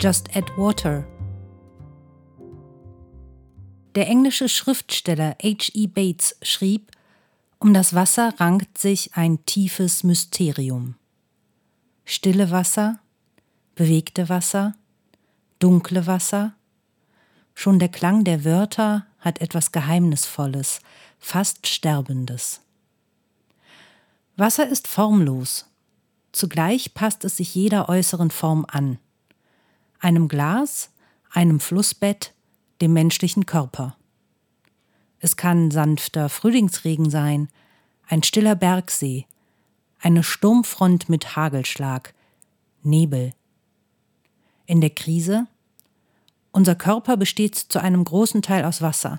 just add water. Der englische Schriftsteller H.E. Bates schrieb, um das Wasser rankt sich ein tiefes Mysterium. Stille Wasser, bewegte Wasser, dunkle Wasser. Schon der Klang der Wörter hat etwas Geheimnisvolles, fast Sterbendes. Wasser ist formlos. Zugleich passt es sich jeder äußeren Form an. Einem Glas, einem Flussbett, dem menschlichen Körper. Es kann sanfter Frühlingsregen sein, ein stiller Bergsee, eine Sturmfront mit Hagelschlag, Nebel. In der Krise? Unser Körper besteht zu einem großen Teil aus Wasser.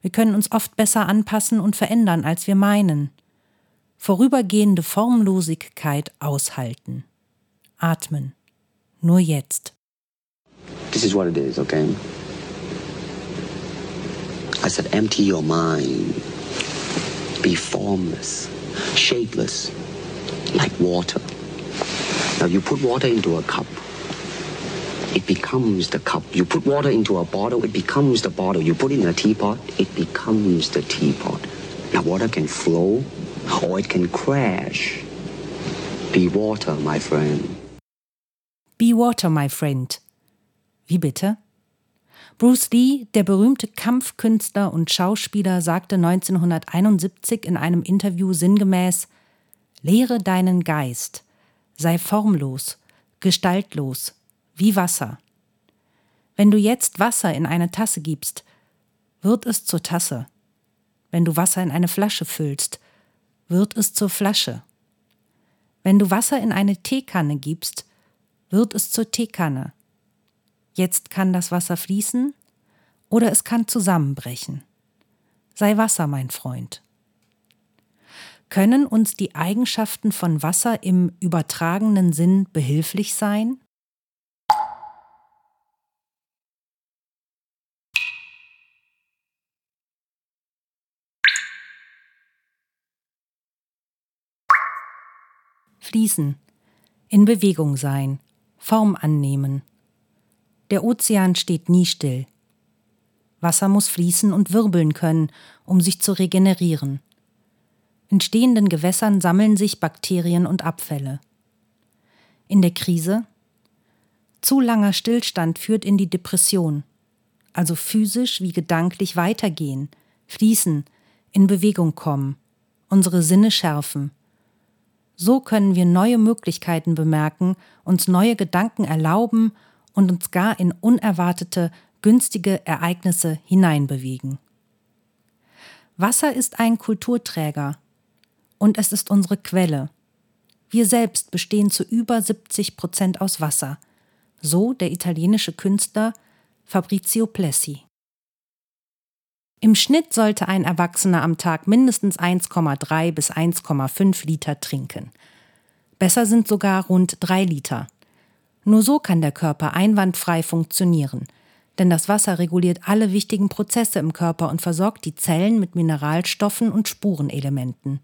Wir können uns oft besser anpassen und verändern, als wir meinen. Vorübergehende Formlosigkeit aushalten. Atmen. Nur jetzt. This is what it is, okay? I said, empty your mind. Be formless, shapeless, like water. Now you put water into a cup. It becomes the cup. You put water into a bottle, it becomes the bottle. You put it in a teapot, it becomes the teapot. Now water can flow or it can crash. Be water, my friend. Be water, my friend. Wie bitte? Bruce Lee, der berühmte Kampfkünstler und Schauspieler, sagte 1971 in einem Interview sinngemäß Lehre deinen Geist, sei formlos, gestaltlos, wie Wasser. Wenn du jetzt Wasser in eine Tasse gibst, wird es zur Tasse. Wenn du Wasser in eine Flasche füllst, wird es zur Flasche. Wenn du Wasser in eine Teekanne gibst, wird es zur Teekanne. Jetzt kann das Wasser fließen oder es kann zusammenbrechen. Sei Wasser, mein Freund. Können uns die Eigenschaften von Wasser im übertragenen Sinn behilflich sein? Fließen, in Bewegung sein, Form annehmen, der Ozean steht nie still. Wasser muss fließen und wirbeln können, um sich zu regenerieren. In stehenden Gewässern sammeln sich Bakterien und Abfälle. In der Krise? Zu langer Stillstand führt in die Depression, also physisch wie gedanklich weitergehen, fließen, in Bewegung kommen, unsere Sinne schärfen. So können wir neue Möglichkeiten bemerken, uns neue Gedanken erlauben und uns gar in unerwartete, günstige Ereignisse hineinbewegen. Wasser ist ein Kulturträger und es ist unsere Quelle. Wir selbst bestehen zu über 70 Prozent aus Wasser, so der italienische Künstler Fabrizio Plessi. Im Schnitt sollte ein Erwachsener am Tag mindestens 1,3 bis 1,5 Liter trinken. Besser sind sogar rund 3 Liter. Nur so kann der Körper einwandfrei funktionieren, denn das Wasser reguliert alle wichtigen Prozesse im Körper und versorgt die Zellen mit Mineralstoffen und Spurenelementen.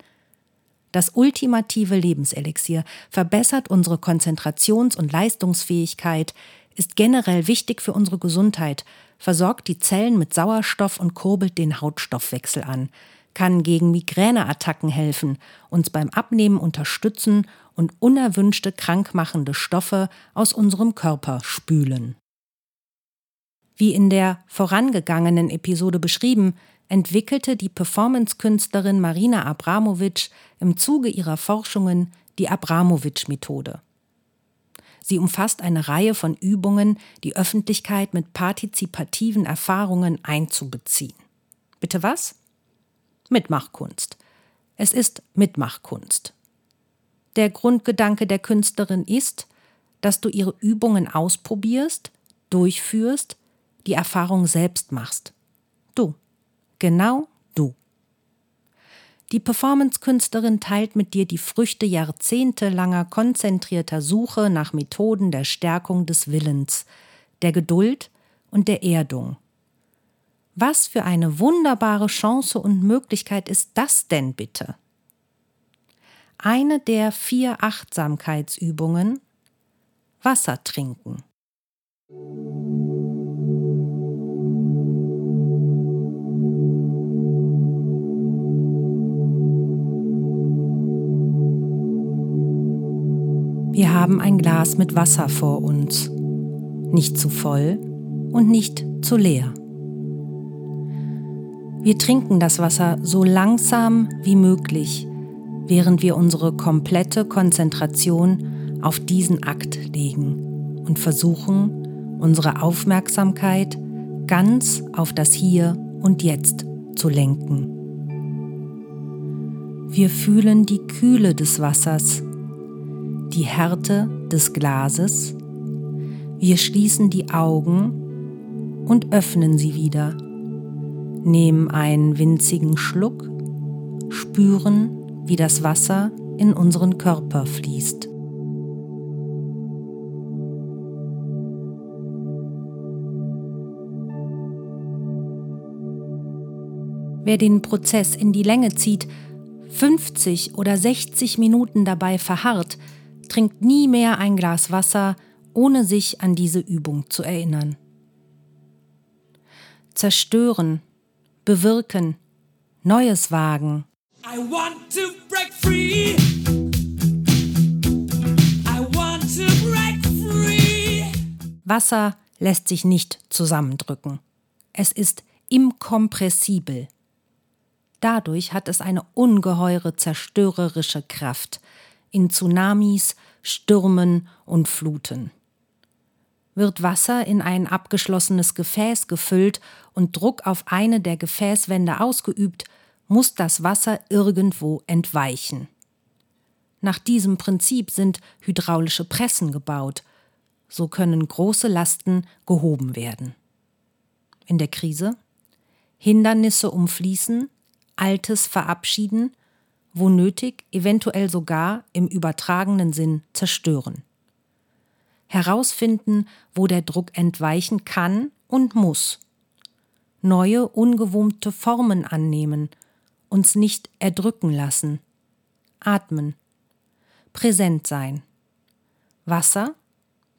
Das ultimative Lebenselixier verbessert unsere Konzentrations- und Leistungsfähigkeit, ist generell wichtig für unsere Gesundheit, versorgt die Zellen mit Sauerstoff und kurbelt den Hautstoffwechsel an, kann gegen Migräneattacken helfen, uns beim Abnehmen unterstützen und unerwünschte krankmachende Stoffe aus unserem Körper spülen. Wie in der vorangegangenen Episode beschrieben, entwickelte die Performance-Künstlerin Marina Abramovic im Zuge ihrer Forschungen die Abramovic-Methode. Sie umfasst eine Reihe von Übungen, die Öffentlichkeit mit partizipativen Erfahrungen einzubeziehen. Bitte was? Mitmachkunst. Es ist Mitmachkunst. Der Grundgedanke der Künstlerin ist, dass du ihre Übungen ausprobierst, durchführst, die Erfahrung selbst machst. Du. Genau du. Die Performance-Künstlerin teilt mit dir die Früchte jahrzehntelanger konzentrierter Suche nach Methoden der Stärkung des Willens, der Geduld und der Erdung. Was für eine wunderbare Chance und Möglichkeit ist das denn bitte? Eine der vier Achtsamkeitsübungen Wasser trinken. Wir haben ein Glas mit Wasser vor uns, nicht zu voll und nicht zu leer. Wir trinken das Wasser so langsam wie möglich, während wir unsere komplette Konzentration auf diesen Akt legen und versuchen, unsere Aufmerksamkeit ganz auf das Hier und Jetzt zu lenken. Wir fühlen die Kühle des Wassers die Härte des Glases, wir schließen die Augen und öffnen sie wieder, nehmen einen winzigen Schluck, spüren, wie das Wasser in unseren Körper fließt. Wer den Prozess in die Länge zieht, 50 oder 60 Minuten dabei verharrt, trinkt nie mehr ein Glas Wasser, ohne sich an diese Übung zu erinnern. Zerstören, bewirken, Neues wagen. I want to break free. I want to break free. Wasser lässt sich nicht zusammendrücken. Es ist inkompressibel. Dadurch hat es eine ungeheure zerstörerische Kraft, in Tsunamis, Stürmen und Fluten. Wird Wasser in ein abgeschlossenes Gefäß gefüllt und Druck auf eine der Gefäßwände ausgeübt, muss das Wasser irgendwo entweichen. Nach diesem Prinzip sind hydraulische Pressen gebaut. So können große Lasten gehoben werden. In der Krise Hindernisse umfließen, Altes verabschieden wo nötig, eventuell sogar im übertragenen Sinn zerstören. Herausfinden, wo der Druck entweichen kann und muss. Neue, ungewohnte Formen annehmen, uns nicht erdrücken lassen. Atmen. Präsent sein. Wasser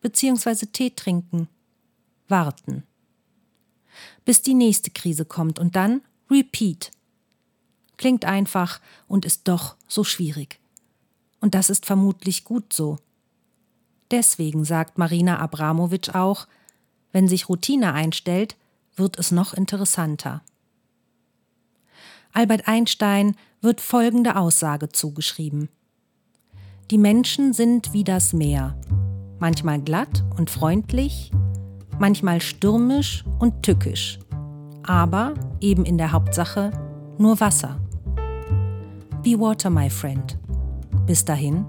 bzw. Tee trinken. Warten. Bis die nächste Krise kommt und dann Repeat Klingt einfach und ist doch so schwierig. Und das ist vermutlich gut so. Deswegen sagt Marina Abramowitsch auch, wenn sich Routine einstellt, wird es noch interessanter. Albert Einstein wird folgende Aussage zugeschrieben. Die Menschen sind wie das Meer, manchmal glatt und freundlich, manchmal stürmisch und tückisch, aber eben in der Hauptsache nur Wasser. Be Water, my friend. Bis dahin.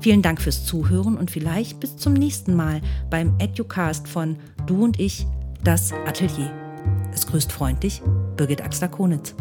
Vielen Dank fürs Zuhören und vielleicht bis zum nächsten Mal beim Educast von Du und ich, das Atelier. Es grüßt freundlich Birgit Axler-Konitz.